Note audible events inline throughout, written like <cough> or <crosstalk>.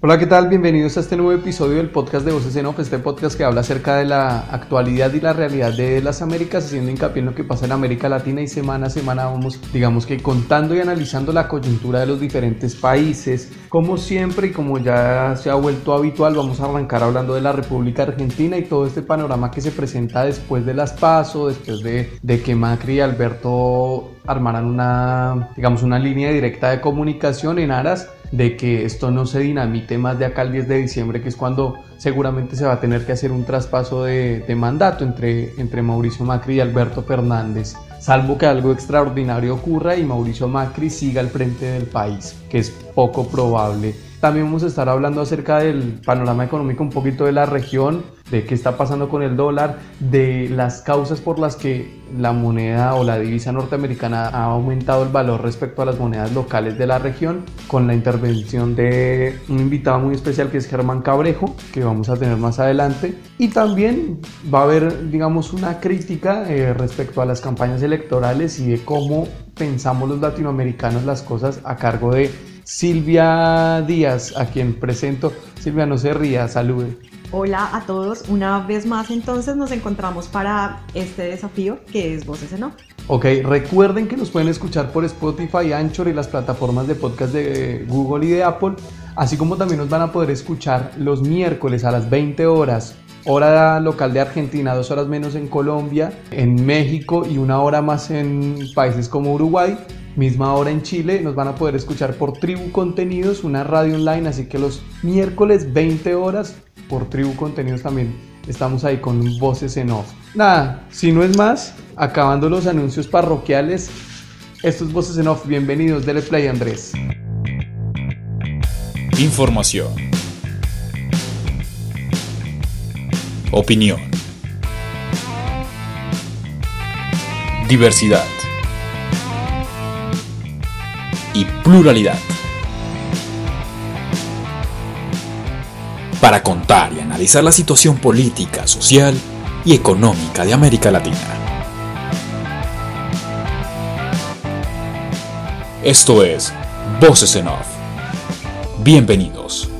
Hola, ¿qué tal? Bienvenidos a este nuevo episodio del podcast de Voces en Off, este podcast que habla acerca de la actualidad y la realidad de las Américas, haciendo hincapié en lo que pasa en América Latina y semana a semana vamos, digamos que contando y analizando la coyuntura de los diferentes países. Como siempre y como ya se ha vuelto habitual, vamos a arrancar hablando de la República Argentina y todo este panorama que se presenta después de las PASO, después de, que Macri y Alberto armaran una, digamos, una línea directa de comunicación en aras de que esto no se dinamite más de acá al 10 de diciembre, que es cuando seguramente se va a tener que hacer un traspaso de, mandato entre, entre Mauricio Macri y Alberto Fernández, salvo que algo extraordinario ocurra y Mauricio Macri siga al frente del país, que es poco probable. También vamos a estar hablando acerca del panorama económico un poquito de la región, de qué está pasando con el dólar, de las causas por las que la moneda o la divisa norteamericana ha aumentado el valor respecto a las monedas locales de la región, con la intervención de un invitado muy especial que es Germán Cabrejo, que vamos a tener más adelante. Y también va a haber, digamos, una crítica eh, respecto a las campañas electorales y de cómo pensamos los latinoamericanos las cosas a cargo de Silvia Díaz, a quien presento. Silvia, no se ría, salude. Hola a todos, una vez más entonces nos encontramos para este desafío que es Voces en Off. Ok, recuerden que nos pueden escuchar por Spotify, Anchor y las plataformas de podcast de Google y de Apple, así como también nos van a poder escuchar los miércoles a las 20 horas hora local de Argentina, dos horas menos en Colombia, en México y una hora más en países como Uruguay misma hora en Chile, nos van a poder escuchar por Tribu Contenidos, una radio online, así que los miércoles 20 horas por Tribu Contenidos también estamos ahí con voces en off. Nada, si no es más, acabando los anuncios parroquiales, estos voces en off, bienvenidos, dele play Andrés. Información. Opinión. Diversidad y pluralidad. Para contar y analizar la situación política, social y económica de América Latina. Esto es Voces en Off. Bienvenidos.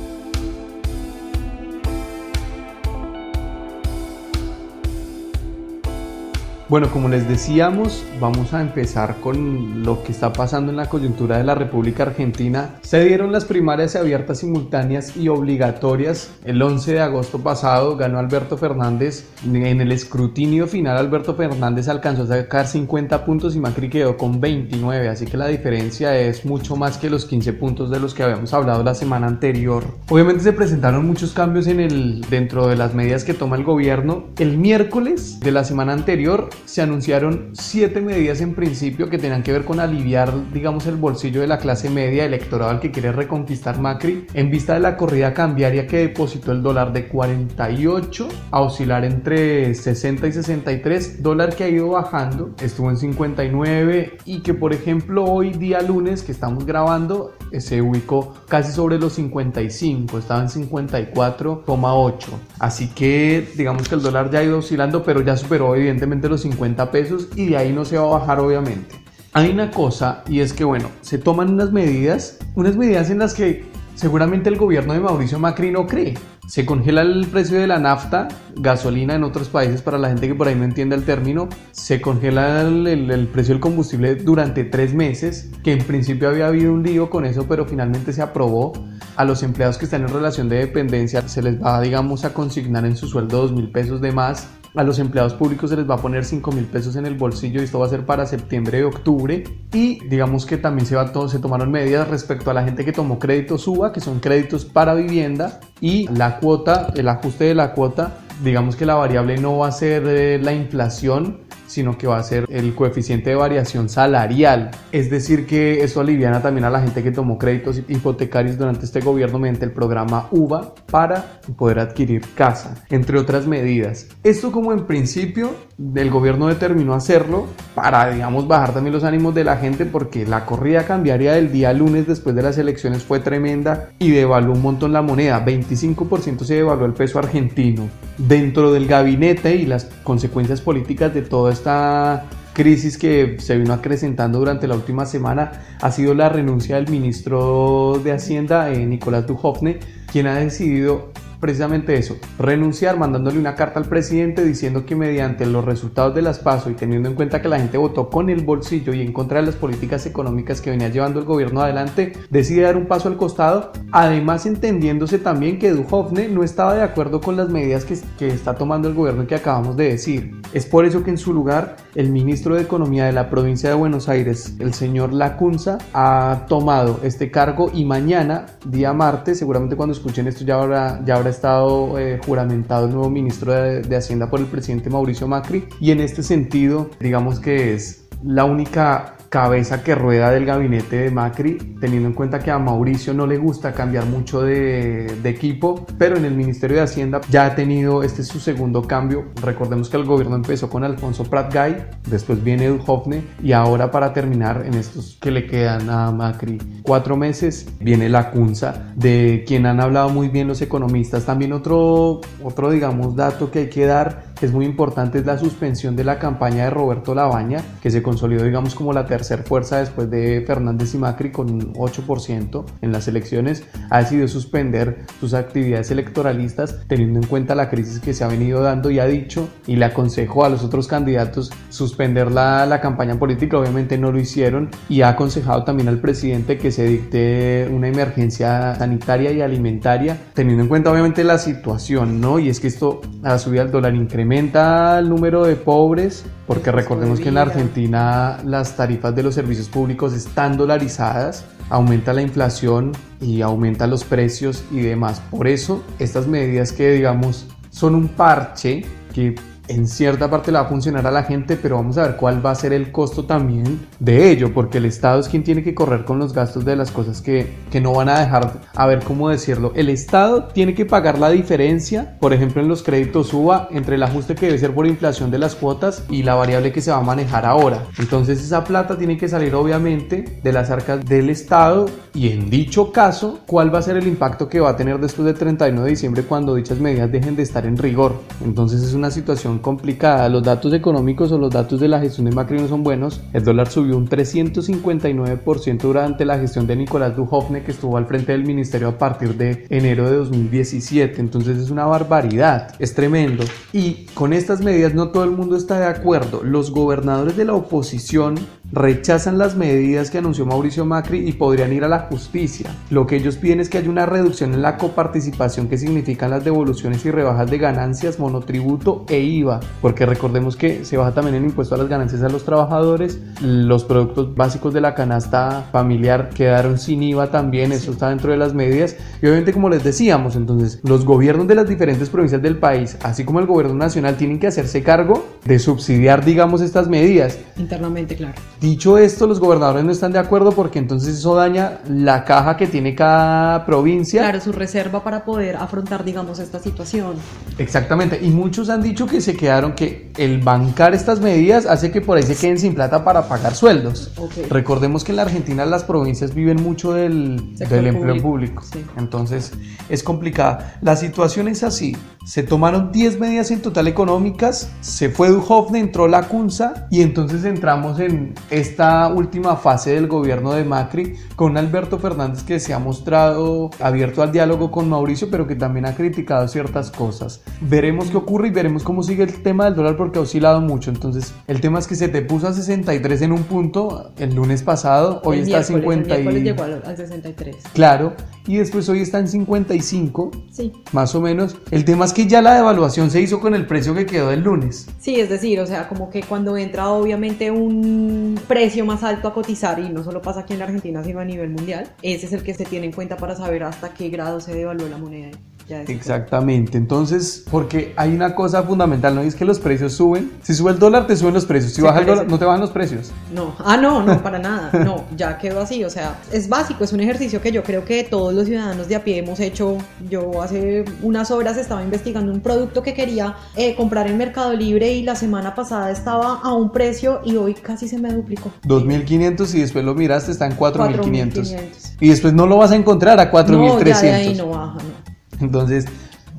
Bueno, como les decíamos, vamos a empezar con lo que está pasando en la coyuntura de la República Argentina. Se dieron las primarias abiertas, simultáneas y obligatorias. El 11 de agosto pasado ganó Alberto Fernández. En el escrutinio final, Alberto Fernández alcanzó a sacar 50 puntos y Macri quedó con 29. Así que la diferencia es mucho más que los 15 puntos de los que habíamos hablado la semana anterior. Obviamente se presentaron muchos cambios en el, dentro de las medidas que toma el gobierno. El miércoles de la semana anterior se anunciaron siete medidas en principio que tenían que ver con aliviar, digamos, el bolsillo de la clase media electoral que quiere reconquistar Macri en vista de la corrida cambiaria que depositó el dólar de 48 a oscilar entre 60 y 63, dólar que ha ido bajando, estuvo en 59 y que por ejemplo hoy día lunes que estamos grabando se ubicó casi sobre los 55, estaba en 54,8. Así que digamos que el dólar ya ha ido oscilando, pero ya superó evidentemente los 50 pesos y de ahí no se va a bajar obviamente. Hay una cosa y es que bueno, se toman unas medidas, unas medidas en las que seguramente el gobierno de Mauricio Macri no cree. Se congela el precio de la nafta, gasolina en otros países, para la gente que por ahí no entiende el término, se congela el, precio del combustible durante tres meses, que en principio había habido un lío con eso, pero finalmente se aprobó. A los empleados que están en relación de dependencia se les va, digamos, a consignar en su sueldo dos mil pesos de más a los empleados públicos se les va a poner 5 mil pesos en el bolsillo y esto va a ser para septiembre y octubre. Y digamos que también se, va todo, se tomaron medidas respecto a la gente que tomó crédito SUBA, que son créditos para vivienda, y la cuota, el ajuste de la cuota, digamos que la variable no va a ser eh, la inflación, sino que va a ser el coeficiente de variación salarial. Es decir, que eso aliviana también a la gente que tomó créditos hipotecarios durante este gobierno mediante el programa UVA para poder adquirir casa, entre otras medidas. Esto como en principio el gobierno determinó hacerlo para, digamos, bajar también los ánimos de la gente porque la corrida cambiaria del día lunes después de las elecciones fue tremenda y devaluó un montón la moneda. 25% se devaluó el peso argentino. Dentro del gabinete y las consecuencias políticas de toda esta crisis que se vino acrecentando durante la última semana ha sido la renuncia del ministro de Hacienda, eh, Nicolás Duhovne, quien ha decidido precisamente eso, renunciar mandándole una carta al presidente diciendo que mediante los resultados de las PASO y teniendo en cuenta que la gente votó con el bolsillo y en contra de las políticas económicas que venía llevando el gobierno adelante, decide dar un paso al costado, además entendiéndose también que Duhovne no estaba de acuerdo con las medidas que, que está tomando el gobierno que acabamos de decir. Es por eso que en su lugar el ministro de Economía de la provincia de Buenos Aires, el señor Lacunza, ha tomado este cargo y mañana, día martes, seguramente cuando escuchen esto ya habrá, ya habrá estado eh, juramentado el nuevo ministro de, de Hacienda por el presidente Mauricio Macri. Y en este sentido digamos que es la única cabeza que rueda del gabinete de Macri, teniendo en cuenta que a Mauricio no le gusta cambiar mucho de, equipo, pero en el Ministerio de Hacienda ya ha tenido, este es su segundo cambio. Recordemos que el gobierno empezó con Alfonso Pratgay, después viene Duhovne y ahora para terminar en estos que le quedan a Macri cuatro meses, viene la Cunza, de quien han hablado muy bien los economistas. También otro, otro digamos, dato que hay que dar es muy importante es la suspensión de la campaña de Roberto Labaña, que se consolidó, digamos, como la tercera fuerza después de Fernández y Macri con un 8% en las elecciones, ha decidido suspender sus actividades electoralistas teniendo en cuenta la crisis que se ha venido dando y ha dicho y le aconsejó a los otros candidatos suspender la, la campaña política, obviamente no lo hicieron y ha aconsejado también al presidente que se dicte una emergencia sanitaria y alimentaria, teniendo en cuenta obviamente la situación, ¿no? Y es que esto, a la subida del dólar incrementa incrementa el número de pobres, porque recordemos que en la Argentina las tarifas de los servicios públicos están dolarizadas, aumenta la inflación y aumenta los precios y demás. Por eso, estas medidas que digamos son un parche que en cierta parte le va a funcionar a la gente, pero vamos a ver cuál va a ser el costo también de ello, porque el Estado es quien tiene que correr con los gastos de las cosas que, que no van a dejar, a ver cómo decirlo, el Estado tiene que pagar la diferencia, por ejemplo en los créditos UBA, entre el ajuste que debe ser por inflación de las cuotas y la variable que se va a manejar ahora. Entonces esa plata tiene que salir obviamente de las arcas del Estado y en dicho caso, cuál va a ser el impacto que va a tener después del 31 de diciembre cuando dichas medidas dejen de estar en rigor. Entonces es una situación complicada. Los datos económicos o los datos de la gestión de Macri no son buenos. El dólar subió un 359% durante la gestión de Nicolás Duhovne, que estuvo al frente del ministerio a partir de enero de 2017. Entonces es una barbaridad, es tremendo. Y con estas medidas no todo el mundo está de acuerdo. Los gobernadores de la oposición rechazan las medidas que anunció Mauricio Macri y podrían ir a la justicia. Lo que ellos piden es que haya una reducción en la coparticipación que significan las devoluciones y rebajas de ganancias, monotributo e IVA, porque recordemos que se baja también el impuesto a las ganancias a los trabajadores, los productos básicos de la canasta familiar quedaron sin IVA también, eso está dentro de las medidas y obviamente como les decíamos, entonces los gobiernos de las diferentes provincias del país, así como el gobierno nacional, tienen que hacerse cargo de subsidiar, digamos, estas medidas. Internamente, claro. Dicho esto, los gobernadores no están de acuerdo porque entonces eso daña la caja que tiene cada provincia. Claro, su reserva para poder afrontar, digamos, esta situación. Exactamente, y muchos han dicho que se quedaron, que el bancar estas medidas hace que por ahí se queden sin plata para pagar sueldos. Okay. Recordemos que en la Argentina las provincias viven mucho del, del empleo público, Sí. entonces es complicada. La situación es así, se tomaron 10 medidas en total económicas, se fue Duhovne, entró la CUNSA y entonces entramos en esta última fase del gobierno de Macri con Alberto Fernández que se ha mostrado abierto al diálogo con Mauricio, pero que también ha criticado ciertas cosas. Veremos qué ocurre y veremos cómo sigue el tema del dólar porque ha oscilado mucho. Entonces, el tema es que se te puso a 63 en un punto el lunes pasado, hoy El está a miércoles, 50 el y... llegó al, al 63. Claro, y después hoy está en 55, Sí. más o menos. El tema es que ya la devaluación se hizo con el precio que quedó del lunes. Sí, es decir, o sea, como que cuando entra obviamente un precio más alto a cotizar, y no solo pasa aquí en la Argentina, sino a nivel mundial, ese es el que se tiene en cuenta para saber hasta qué grado se devaluó la moneda. Ya Exactamente, entonces, porque hay una cosa fundamental, ¿no? Y es que los precios suben. Si sube el dólar, te suben los precios. Si Se baja el dólar, no te bajan los precios. No, ah, no, no, para nada, no, ya quedó así, o sea, es básico, es un ejercicio que yo creo que todos los ciudadanos de a pie hemos hecho. Yo hace unas horas estaba investigando un producto que quería eh, comprar en Mercado Libre y la semana pasada estaba a un precio y hoy casi se me duplicó. 2.500 y después lo miraste, está en 4.500. 4.500. Y después no lo vas a encontrar a No, ya de ahí 4.300. no baja, no. Entonces,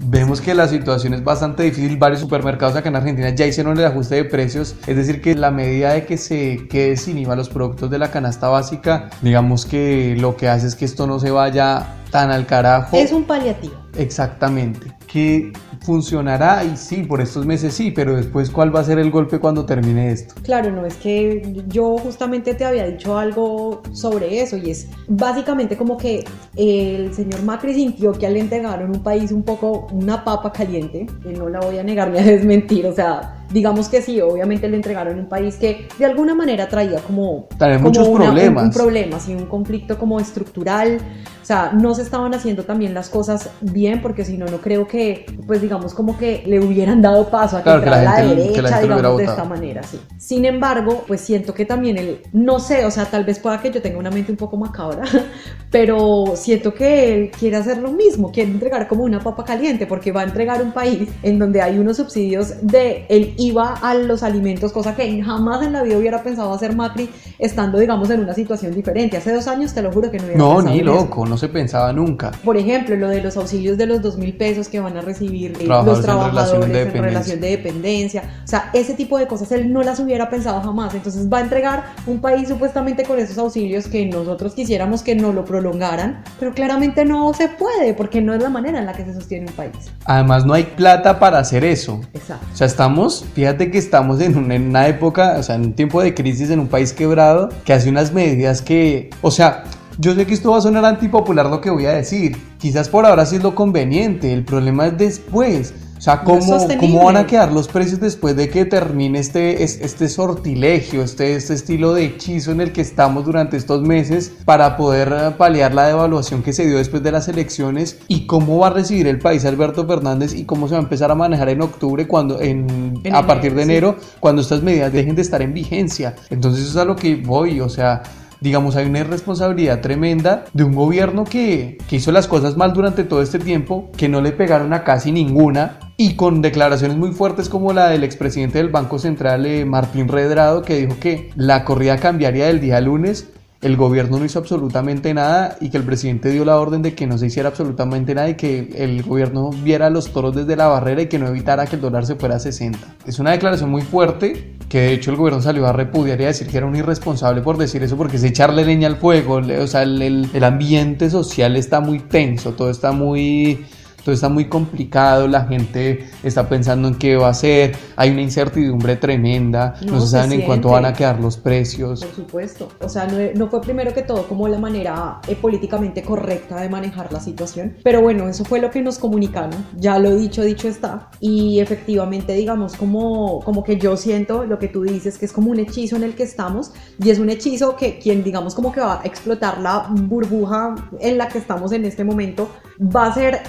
Vemos que la situación es bastante difícil. Varios supermercados acá en Argentina ya hicieron el ajuste de precios. Es decir, que la medida de que se quede sin IVA los productos de la canasta básica, digamos que lo que hace es que esto no se vaya tan al carajo. Es un paliativo. Exactamente. Que funcionará y sí, por estos meses sí, pero después cuál va a ser el golpe cuando termine esto. Claro, no es que yo justamente te había dicho algo sobre eso y es básicamente como que el señor Macri sintió que al entregaron un país un poco una papa caliente, que no la voy a negar ni a desmentir, o sea, digamos que sí, obviamente le entregaron un país que de alguna manera traía como, muchos problemas. Un, problema, sí, un conflicto como estructural, o sea, no se estaban haciendo también las cosas bien porque si no, no creo que, pues digamos como que le hubieran dado paso a que, la, la, derecha, digamos, de esta manera, sí. Sin embargo, pues siento que también él, no sé, o sea, tal vez pueda que yo tenga una mente un poco macabra, <laughs> pero siento que él quiere hacer lo mismo, quiere entregar como una papa caliente porque va a entregar un país en donde hay unos subsidios de el iba a los alimentos, cosa que jamás en la vida hubiera pensado hacer Macri estando, digamos, en una situación diferente. Hace dos años te lo juro que no hubiera No, ni loco, no se pensaba nunca. Por ejemplo, lo de los auxilios de los dos mil pesos que van a recibir eh, los trabajadores en relación, de dependencia. O sea, ese tipo de cosas él no las hubiera pensado jamás. Entonces va a entregar un país supuestamente con esos auxilios que nosotros quisiéramos que no lo prolongaran, pero claramente no se puede porque no es la manera en la que se sostiene un país. Además, no hay plata para hacer eso. Exacto. O sea, estamos, fíjate que estamos en una, época, o sea, en un tiempo de crisis, en un país quebrado, que hace unas medidas que, o sea, yo sé que esto va a sonar antipopular lo que voy a decir. Quizás por ahora sí es lo conveniente. El problema es después. O sea, ¿cómo, ¿cómo van a quedar los precios después de que termine este, este sortilegio, este, este estilo de hechizo en el que estamos durante estos meses para poder eh, paliar la devaluación que se dio después de las elecciones? ¿Y cómo va a recibir el país Alberto Fernández y cómo se va a empezar a manejar en octubre, cuando en, a partir de enero, cuando estas medidas dejen de estar en vigencia? Entonces eso es a lo que voy, o sea, digamos, hay una irresponsabilidad tremenda de un gobierno que, que, hizo las cosas mal durante todo este tiempo, que no le pegaron a casi ninguna y con declaraciones muy fuertes como la del expresidente del Banco Central, eh, Martín Redrado, que dijo que la corrida cambiaría del día lunes el gobierno no hizo absolutamente nada y que el presidente dio la orden de que no se hiciera absolutamente nada y que el gobierno viera los toros desde la barrera y que no evitara que el dólar se fuera a 60. Es una declaración muy fuerte que de hecho el gobierno salió a repudiar y a decir que era un irresponsable por decir eso porque es echarle leña al fuego, o sea, el, el ambiente social está muy tenso, todo está muy todo está muy complicado, la gente está pensando en qué va a hacer, hay una incertidumbre tremenda, no, se saben en cuánto van a quedar los precios. Por supuesto, o sea, no, fue primero que todo como la manera eh, políticamente correcta de manejar la situación, pero bueno, eso fue lo que nos comunicaron, ya lo dicho, dicho está, y efectivamente digamos como, como que yo siento lo que tú dices, que es como un hechizo en el que estamos, y es un hechizo que quien digamos como que va a explotar la burbuja en la que estamos en este momento, va a ser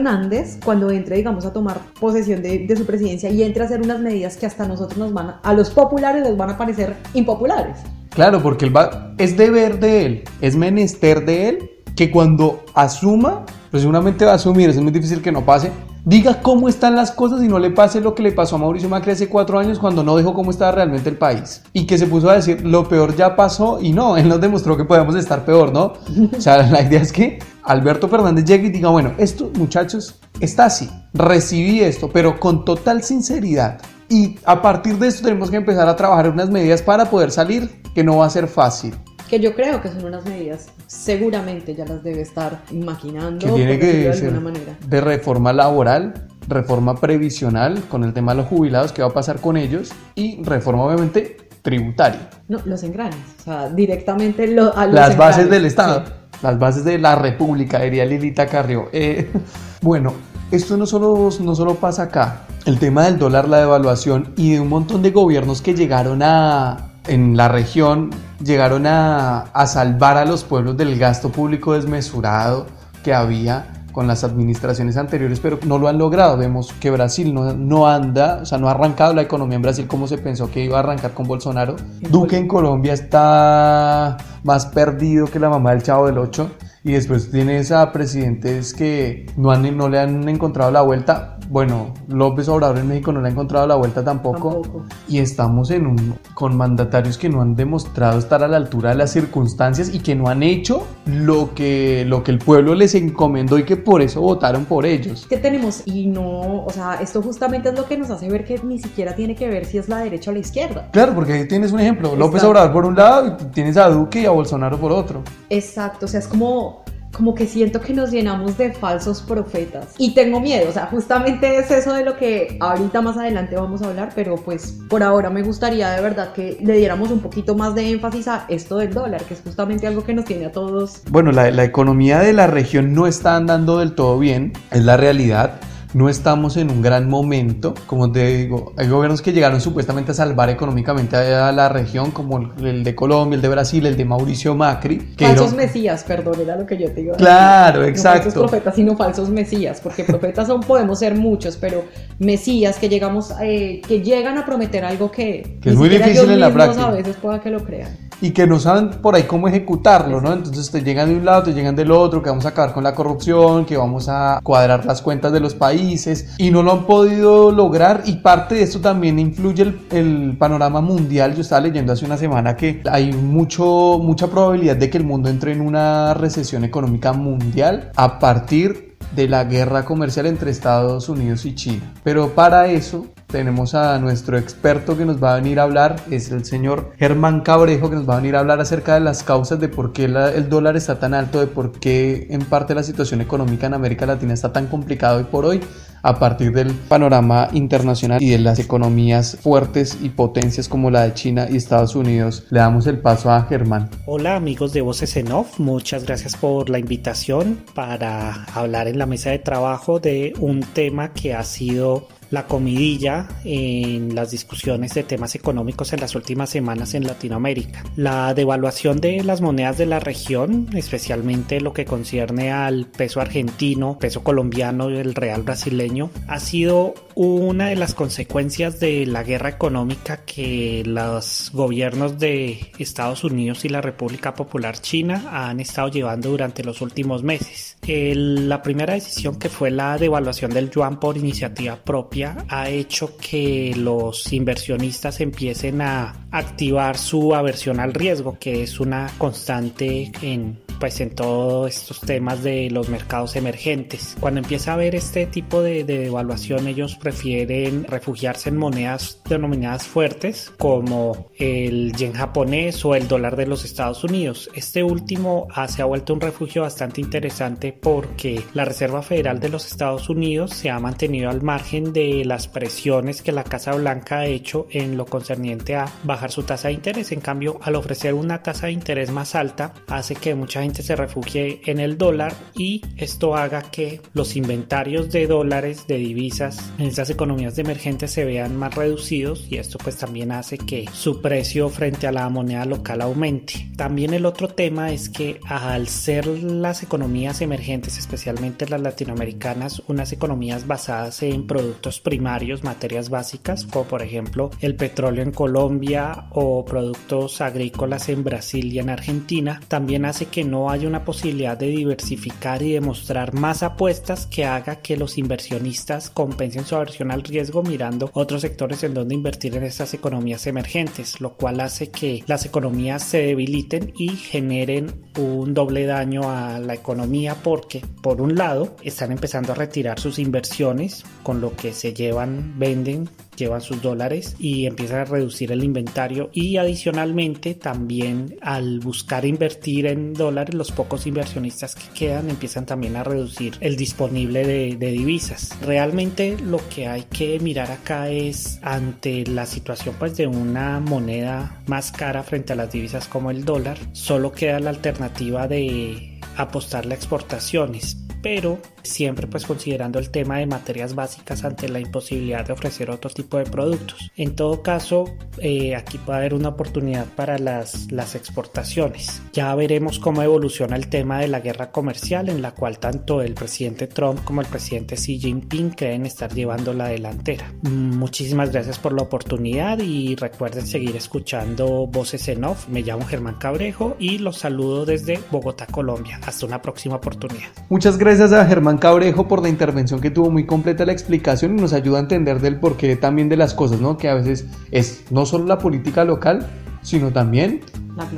Fernández cuando entre, digamos, a tomar posesión de, su presidencia y entre a hacer unas medidas que hasta nosotros nos van a, los populares les van a parecer impopulares. Claro, porque él va, es deber de él, es menester de él que cuando asuma, pues seguramente va a asumir, es muy difícil que no pase, diga cómo están las cosas y no le pase lo que le pasó a Mauricio Macri hace cuatro años cuando no dijo cómo estaba realmente el país y que se puso a decir lo peor ya pasó y no, él nos demostró que podemos estar peor, ¿no? O sea, <laughs> la idea es que Alberto Fernández llegue y diga, bueno, esto muchachos está así, recibí esto, pero con total sinceridad. Y a partir de esto tenemos que empezar a trabajar unas medidas para poder salir, que no va a ser fácil que yo creo que son unas medidas, seguramente ya las debe estar maquinando que tiene que de alguna manera. De reforma laboral, reforma previsional con el tema de los jubilados, qué va a pasar con ellos y reforma obviamente tributaria. No, los engranes, o sea, directamente lo, a los Las bases del Estado, las bases de la República, diría Lilita Carrió. Eh, <laughs> bueno, esto no solo, no solo pasa acá, el tema del dólar, la devaluación y de un montón de gobiernos que llegaron a, en la región llegaron a, salvar a los pueblos del gasto público desmesurado que había con las administraciones anteriores, pero no lo han logrado. Vemos que Brasil no, no, anda, o sea, no ha arrancado la economía en Brasil como se pensó que iba a arrancar con Bolsonaro. Duque en Colombia está más perdido que la mamá del chavo del 8 y después tienes a presidentes que no, han, no le han encontrado la vuelta. Bueno, López Obrador en México no le ha encontrado la vuelta tampoco, Tampoco. y estamos en un, con mandatarios que no han demostrado estar a la altura de las circunstancias y que no han hecho lo que, lo que el pueblo les encomendó y que por eso votaron por ellos. que tenemos y no, o sea, esto justamente es lo que nos hace ver que ni siquiera tiene que ver si es la derecha o la izquierda. Claro, porque ahí tienes un ejemplo, López Exacto. Obrador por un lado y tienes a Duque y a Bolsonaro por otro. Exacto, o sea, es como como que siento que nos llenamos de falsos profetas y tengo miedo, o sea, justamente es eso de lo que ahorita más adelante vamos a hablar, pero pues por ahora me gustaría de verdad que le diéramos un poquito más de énfasis a esto del dólar, que es justamente algo que nos tiene a todos Bueno, la, economía de la región no está andando del todo bien, es la realidad. No estamos en un gran momento, como te digo, hay gobiernos que llegaron supuestamente a salvar económicamente a la región, como el, de Colombia, el de Brasil, el de Mauricio Macri. que falsos mesías, perdón, era lo que yo te digo. Claro, No exacto. falsos profetas, sino falsos mesías, porque profetas son, podemos ser muchos, pero mesías que llegamos, eh, que llegan a prometer algo que, Que es muy difícil ellos en la práctica. A veces pueda que lo crean. Y que no saben por ahí cómo ejecutarlo, ¿no? Entonces te llegan de un lado, te llegan del otro, que vamos a acabar con la corrupción, que vamos a cuadrar las cuentas de los países y no lo han podido lograr y parte de esto también influye el, el panorama mundial. Yo estaba leyendo hace una semana que hay mucho, mucha probabilidad de que el mundo entre en una recesión económica mundial a partir de la guerra comercial entre Estados Unidos y China. Pero para eso tenemos a nuestro experto que nos va a venir a hablar, es el señor Germán Cabrejo, que nos va a venir a hablar acerca de las causas de por qué el dólar está tan alto, de por qué en parte la situación económica en América Latina está tan complicada hoy por hoy, a partir del panorama internacional y de las economías fuertes y potencias como la de China y Estados Unidos. Le damos el paso a Germán. Hola amigos de Voces en Off, muchas gracias por la invitación para hablar en la mesa de trabajo de un tema que ha sido la comidilla en las discusiones de temas económicos en las últimas semanas en Latinoamérica. La devaluación de las monedas de la región, especialmente lo que concierne al peso argentino, peso colombiano y el real brasileño, ha sido una de las consecuencias de la guerra económica que los gobiernos de Estados Unidos y la República Popular China han estado llevando durante los últimos meses. La primera decisión que fue la devaluación del yuan por iniciativa propia ha hecho que los inversionistas empiecen a activar su aversión al riesgo, que es una constante en pues en todos estos temas de los mercados emergentes. Cuando empieza a haber este tipo de, de devaluación, ellos prefieren refugiarse en monedas denominadas fuertes como el yen japonés o el dólar de los Estados Unidos. Este último se ha vuelto un refugio bastante interesante porque la Reserva Federal de los Estados Unidos se ha mantenido al margen de las presiones que la Casa Blanca ha hecho en lo concerniente a bajar su tasa de interés. En cambio, al ofrecer una tasa de interés más alta, hace que mucha gente se refugie en el dólar y esto haga que los inventarios de dólares, de divisas en estas economías emergentes se vean más reducidos y esto pues también hace que su precio frente a la moneda local aumente. También el otro tema es que al ser las economías emergentes, especialmente las latinoamericanas, unas economías basadas en productos primarios, materias básicas, como por ejemplo el petróleo en Colombia o productos agrícolas en Brasil y en Argentina, también hace que no haya una posibilidad de diversificar y demostrar más apuestas que haga que los inversionistas compensen su aversión al riesgo mirando otros sectores en donde invertir en estas economías emergentes, lo cual hace que las economías se debiliten y generen un doble daño a la economía porque por un lado están empezando a retirar sus inversiones con lo que se llevan, venden llevan sus dólares y empiezan a reducir el inventario y adicionalmente también al buscar invertir en dólares los pocos inversionistas que quedan empiezan también a reducir el disponible de, divisas. Realmente lo que hay que mirar acá es ante la situación pues de una moneda más cara frente a las divisas como el dólar solo queda la alternativa de apostarle a exportaciones pero siempre pues considerando el tema de materias básicas ante la imposibilidad de ofrecer otro tipo de productos. En todo caso, eh, aquí puede haber una oportunidad para las, las exportaciones. Ya veremos cómo evoluciona el tema de la guerra comercial en la cual tanto el presidente Trump como el presidente Xi Jinping creen estar llevando la delantera. Muchísimas gracias por la oportunidad y recuerden seguir escuchando Voces en Off. Me llamo Germán Cabrejo y los saludo desde Bogotá, Colombia. Hasta una próxima oportunidad. Muchas gracias gracias a Germán Cabrejo por la intervención que tuvo muy completa la explicación y nos ayuda a entender del porqué también de las cosas, ¿no? Que a veces es no solo la política local, sino también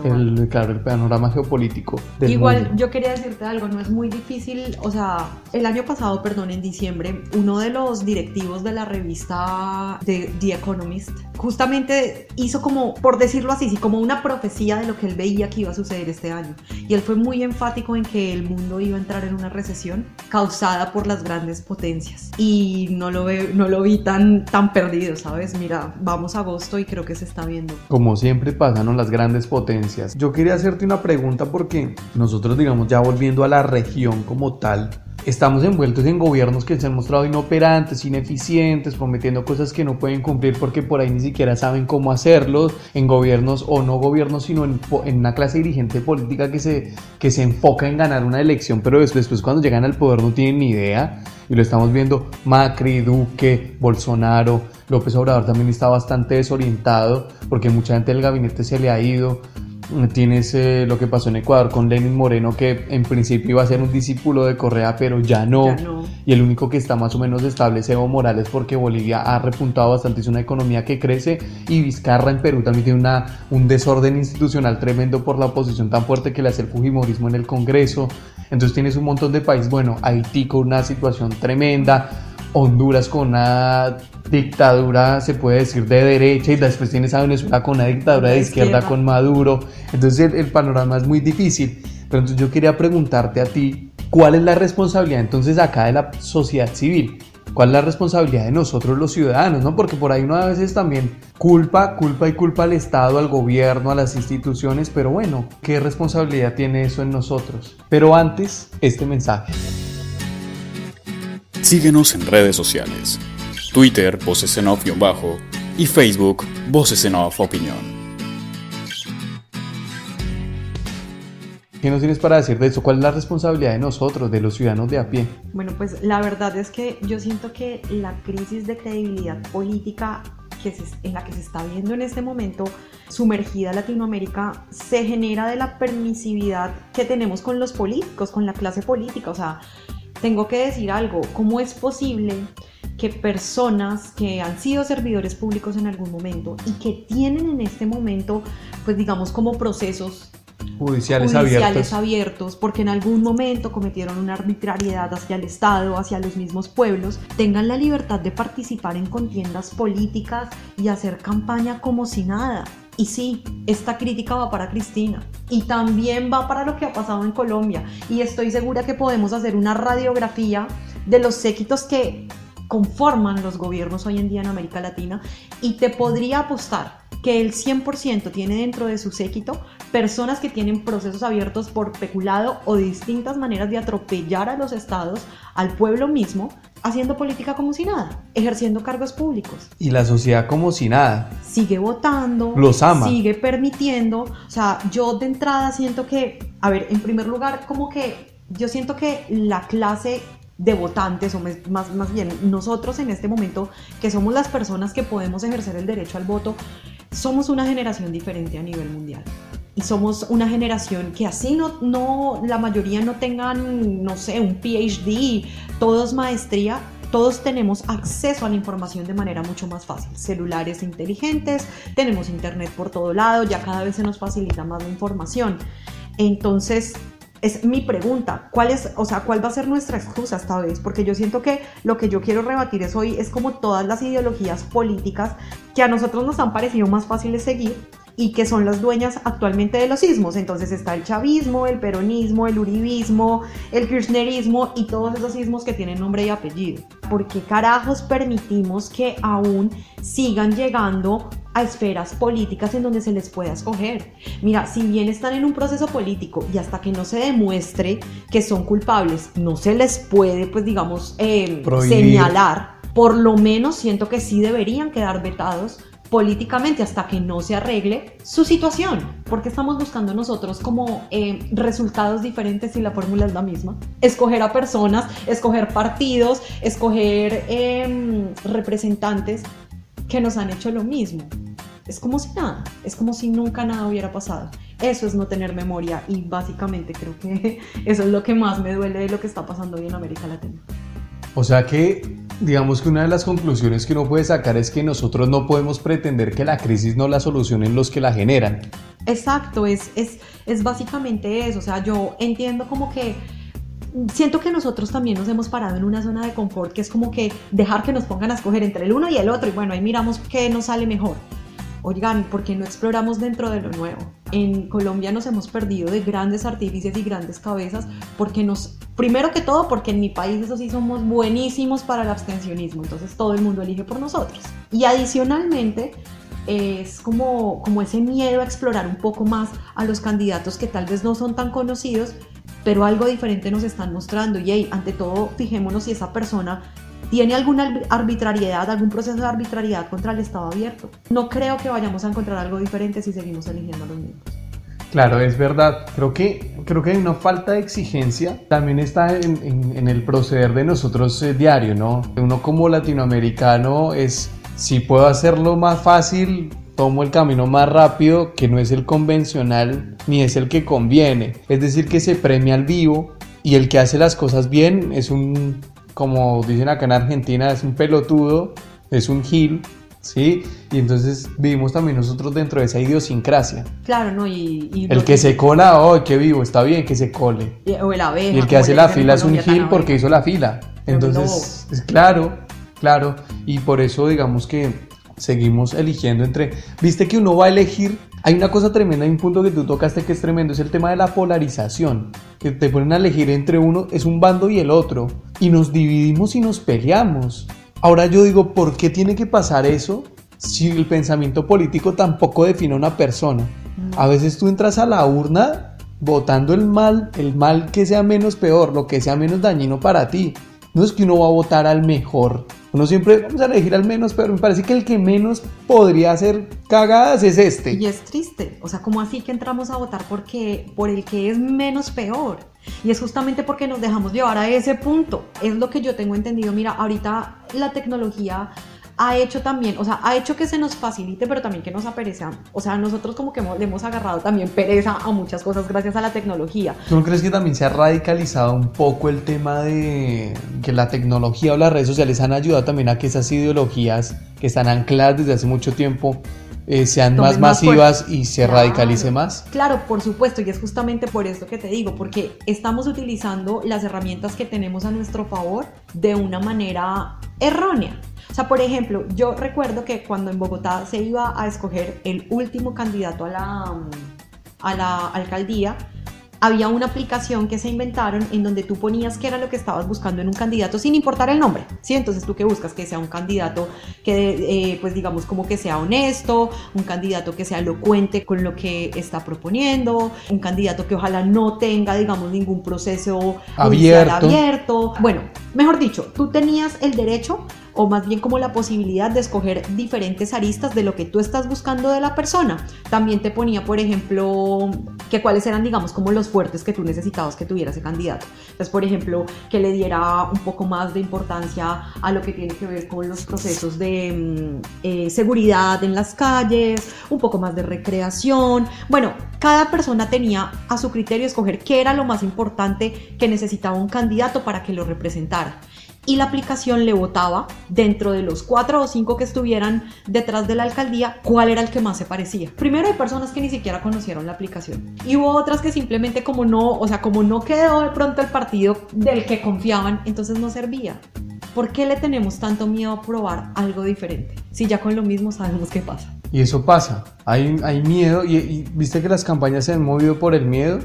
el, claro, el panorama geopolítico. Igual yo quería decirte algo, no es muy difícil, o sea, el año pasado, perdón, en diciembre, uno de los directivos de la revista de The Economist justamente hizo como, por decirlo así, como una profecía de lo que él veía que iba a suceder este año. Y él fue muy enfático en que el mundo iba a entrar en una recesión causada por las grandes potencias. Y no lo, ve, no lo vi tan, tan perdido, ¿sabes? Mira, vamos a agosto y creo que se está viendo. Como siempre pasan las grandes potencias yo quería hacerte una pregunta porque nosotros, digamos, ya volviendo a la región como tal, estamos envueltos en gobiernos que se han mostrado inoperantes, ineficientes, prometiendo cosas que no pueden cumplir porque por ahí ni siquiera saben cómo hacerlos, en gobiernos o no gobiernos, sino en, una clase dirigente política que se, que se enfoca en ganar una elección, pero después, después cuando llegan al poder no tienen ni idea. Y lo estamos viendo Macri, Duque, Bolsonaro, López Obrador también está bastante desorientado porque mucha gente del gabinete se le ha ido. Tienes eh, lo que pasó en Ecuador con Lenin Moreno, que en principio iba a ser un discípulo de Correa, pero ya no. Y el único que está más o menos estable es Evo Morales, porque Bolivia ha repuntado bastante, es una economía que crece. Y Vizcarra en Perú también tiene una, un desorden institucional tremendo por la oposición tan fuerte que le hace el Fujimorismo en el Congreso. Entonces tienes un montón de países, bueno, Haití con una situación tremenda, Honduras con una dictadura, se puede decir, de derecha y después tienes a Venezuela con una dictadura de, izquierda, con Maduro. Entonces el, panorama es muy difícil. Pero entonces yo quería preguntarte a ti, ¿cuál es la responsabilidad entonces acá de la sociedad civil? ¿Cuál es la responsabilidad de nosotros los ciudadanos? ¿no? Porque por ahí uno a veces también culpa, culpa y culpa al Estado, al gobierno, a las instituciones, pero bueno, ¿qué responsabilidad tiene eso en nosotros? Pero antes, este mensaje. Síguenos en redes sociales. Twitter, Voces en Off-Bajo y Facebook, Voces en Off Opinión. ¿Qué nos tienes para decir de eso? ¿Cuál es la responsabilidad de nosotros, de los ciudadanos de a pie? Bueno, pues la verdad es que yo siento que la crisis de credibilidad política que en la que se está viendo en este momento sumergida Latinoamérica se genera de la permisividad que tenemos con los políticos, con la clase política. O sea, tengo que decir algo, ¿cómo es posible que personas que han sido servidores públicos en algún momento y que tienen en este momento, pues digamos, como procesos judiciales, abiertos. abiertos. porque en algún momento cometieron una arbitrariedad hacia el Estado, hacia los mismos pueblos, tengan la libertad de participar en contiendas políticas y hacer campaña como si nada. Y sí, esta crítica va para Cristina y también va para lo que ha pasado en Colombia. Y estoy segura que podemos hacer una radiografía de los séquitos que conforman los gobiernos hoy en día en América Latina y te podría apostar que el 100% tiene dentro de su séquito personas que tienen procesos abiertos por peculado o distintas maneras de atropellar a los estados, al pueblo mismo, haciendo política como si nada, ejerciendo cargos públicos. Y la sociedad como si nada. Sigue votando. Los ama. Sigue permitiendo. O sea, yo de entrada siento que, a ver, en primer lugar, como que yo siento que la clase de votantes, o más, más bien nosotros en este momento, que somos las personas que podemos ejercer el derecho al voto, somos una generación diferente a nivel mundial. Y somos una generación que así no, no, la mayoría no tengan, no sé, un PhD, todos maestría, todos tenemos acceso a la información de manera mucho más fácil. Celulares inteligentes, tenemos internet por todo lado, ya cada vez se nos facilita más la información. Entonces, es mi pregunta, ¿cuál es, o sea, cuál va a ser nuestra excusa esta vez? Porque yo siento que lo que yo quiero rebatir es hoy es como todas las ideologías políticas que a nosotros nos han parecido más fáciles seguir y que son las dueñas actualmente de los sismos. Entonces está el chavismo, el peronismo, el uribismo, el kirchnerismo y todos esos sismos que tienen nombre y apellido. ¿Por qué carajos permitimos que aún sigan llegando a esferas políticas en donde se les pueda escoger. Mira, si bien están en un proceso político y hasta que no se demuestre que son culpables, no se les puede, pues digamos, eh, señalar, por lo menos siento que sí deberían quedar vetados políticamente hasta que no se arregle su situación, porque estamos buscando nosotros como eh, resultados diferentes y la fórmula es la misma. Escoger a personas, escoger partidos, escoger em, representantes que nos han hecho lo mismo. Es como si nada, es como si nunca nada hubiera pasado. Eso es no tener memoria y básicamente creo que <laughs> eso es lo que más me duele de lo que está pasando hoy en América Latina. O sea que, digamos que una de las conclusiones que uno puede sacar es que nosotros no podemos pretender que la crisis no la solucionen los que la generan. Exacto, es, es, es básicamente eso. O sea, yo entiendo como que siento que nosotros también nos hemos parado en una zona de confort que es como que dejar que nos pongan a escoger entre el uno y el otro y bueno, ahí miramos qué nos sale mejor. Oigan, ¿por qué no exploramos dentro de lo nuevo? En Colombia nos hemos perdido de grandes artífices y grandes cabezas porque nos, primero que todo, porque en mi país eso sí somos buenísimos para el abstencionismo, entonces todo el mundo elige por nosotros. Y adicionalmente, es como, como ese miedo a explorar un poco más a los candidatos que tal vez no son tan conocidos, pero algo diferente nos están mostrando. Y ante todo, fijémonos si esa persona tiene alguna arbitrariedad, algún proceso de arbitrariedad contra el Estado abierto. No creo que vayamos a encontrar algo diferente si seguimos eligiendo a los mismos. Claro, es verdad. Creo que, creo que hay una falta de exigencia. También está en, en, el proceder de nosotros eh, diario, ¿no? Uno como latinoamericano es, si puedo hacerlo más fácil, tomo el camino más rápido, que no es el convencional ni es el que conviene. Es decir, que se premia al vivo y el que hace las cosas bien es un como dicen acá en Argentina, es un pelotudo, es un gil, ¿sí? Y entonces vivimos también nosotros dentro de esa idiosincrasia. Claro, ¿no? Y, el que, se cola, oh, qué vivo, está bien que se cole. Y, o el abeja, y el que hace la fila es un gil porque hizo la fila. Entonces, es claro, claro. Y por eso digamos que seguimos eligiendo entre... Viste que uno va a elegir hay una cosa tremenda, hay un punto que tú tocaste que es tremendo, es el tema de la polarización, que te ponen a elegir entre uno, es un bando y el otro, y nos dividimos y nos peleamos. Ahora yo digo, ¿por qué tiene que pasar eso si el pensamiento político tampoco define a una persona? A veces tú entras a la urna votando el mal, el mal que sea menos peor, lo que sea menos dañino para ti. No es que uno va a votar al mejor, uno siempre vamos a elegir al menos, pero me parece que el que menos podría hacer cagadas es este. Y es triste, o sea, como así que entramos a votar porque por el que es menos peor? Y es justamente porque nos dejamos llevar a ese punto. Es lo que yo tengo entendido. Mira, ahorita la tecnología ha hecho también, o sea, ha hecho que se nos facilite, pero también que nos apereza. O sea, nosotros como que le hemos agarrado también pereza a muchas cosas gracias a la tecnología. ¿Tú no crees que también se ha radicalizado un poco el tema de que la tecnología o las redes sociales han ayudado también a que esas ideologías que están ancladas desde hace mucho tiempo eh, sean más masivas y se radicalice más? Claro, por supuesto, y es justamente por esto que te digo, porque estamos utilizando las herramientas que tenemos a nuestro favor de una manera errónea. O sea, por ejemplo, yo recuerdo que cuando en Bogotá se iba a escoger el último candidato a la, a la alcaldía, había una aplicación que se inventaron en donde tú ponías qué era lo que estabas buscando en un candidato sin importar el nombre, ¿sí? Entonces tú que buscas que sea un candidato que, eh, pues digamos, como que sea honesto, un candidato que sea elocuente con lo que está proponiendo, un candidato que ojalá no tenga, digamos, ningún proceso abierto. abierto. Bueno, mejor dicho, tú tenías el derecho o más bien como la posibilidad de escoger diferentes aristas de lo que tú estás buscando de la persona. También te ponía, por ejemplo, que cuáles eran, digamos, como los fuertes que tú necesitabas que tuviera ese candidato. Entonces, por ejemplo, que le diera un poco más de importancia a lo que tiene que ver con los procesos de mm, eh, seguridad en las calles, un poco más de recreación. Bueno, cada persona tenía a su criterio escoger qué era lo más importante que necesitaba un candidato para que lo representara y la aplicación le votaba dentro de los cuatro o cinco que estuvieran detrás de la alcaldía cuál era el que más se parecía. Primero hay personas que ni siquiera conocieron la aplicación y hubo otras que simplemente como no, o sea, como no quedó de pronto el partido del que confiaban, entonces no servía. ¿Por qué le tenemos tanto miedo a probar algo diferente? Si ya con lo mismo sabemos qué pasa. Y eso pasa, hay, hay miedo y, viste que las campañas se han movido por el miedo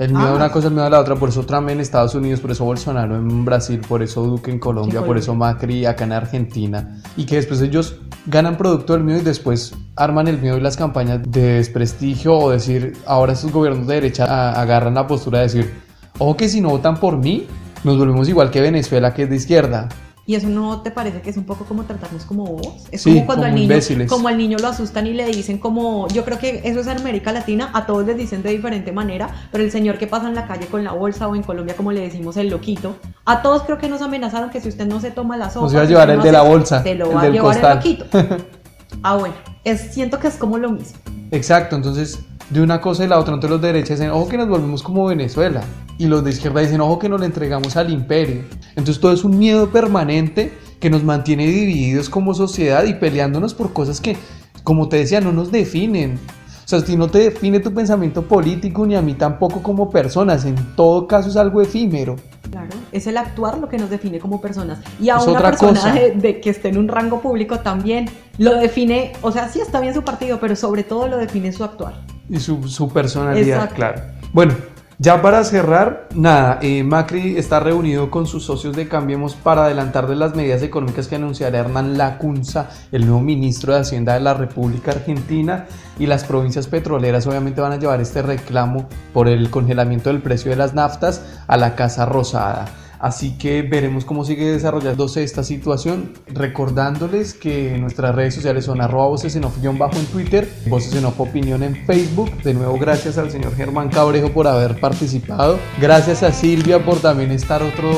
el miedo a una cosa, el miedo a la otra, por eso Trump en Estados Unidos, por eso Bolsonaro en Brasil, por eso Duque en Colombia, por eso Macri acá en Argentina. Y que después ellos ganan producto del miedo y después arman el miedo y las campañas de desprestigio o decir, ahora estos gobiernos de derecha agarran la postura de decir, ojo que si no votan por mí, nos volvemos igual que Venezuela, que es de izquierda. ¿Y eso no te parece que es un poco como tratarnos como vos? Es como cuando al niño, como al niño lo asustan y le dicen como, yo creo que eso es en América Latina, a todos les dicen de diferente manera, pero el señor que pasa en la calle con la bolsa o en Colombia como le decimos el loquito, a todos creo que nos amenazaron que si usted no se toma la sopa, nos iba a llevar el de la bolsa, te lo va a llevar el loquito. <laughs> ah, bueno, es, siento que es como lo mismo. Exacto, entonces de una cosa y la otra. Entonces los de derecha dicen, ojo que nos volvemos como Venezuela. Y los de izquierda dicen, ojo que nos le entregamos al imperio. Entonces todo es un miedo permanente que nos mantiene divididos como sociedad y peleándonos por cosas que, como te decía, no nos definen. O sea, si no te define tu pensamiento político, ni a mí tampoco como personas, en todo caso es algo efímero. Claro, es el actuar lo que nos define como personas. Y a una persona de, que esté en un rango público también lo define, o sea, sí está bien su partido, pero sobre todo lo define su actuar. Y su, su personalidad, claro. Bueno, ya para cerrar, nada, eh, Macri está reunido con sus socios de Cambiemos para adelantar de las medidas económicas que anunciará Hernán Lacunza, el nuevo ministro de Hacienda de la República Argentina, y las provincias petroleras obviamente van a llevar este reclamo por el congelamiento del precio de las naftas a la Casa Rosada. Así que veremos cómo sigue desarrollándose esta situación, recordándoles que nuestras redes sociales son arroba voces en bajo en Twitter, voces en opinión en Facebook. De nuevo, gracias al señor Germán Cabrejo por haber participado. Gracias a Silvia por también estar otro,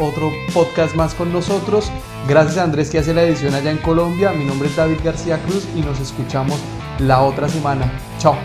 otro podcast más con nosotros. Gracias a Andrés que hace la edición allá en Colombia. Mi nombre es David García Cruz y nos escuchamos la otra semana. Chao.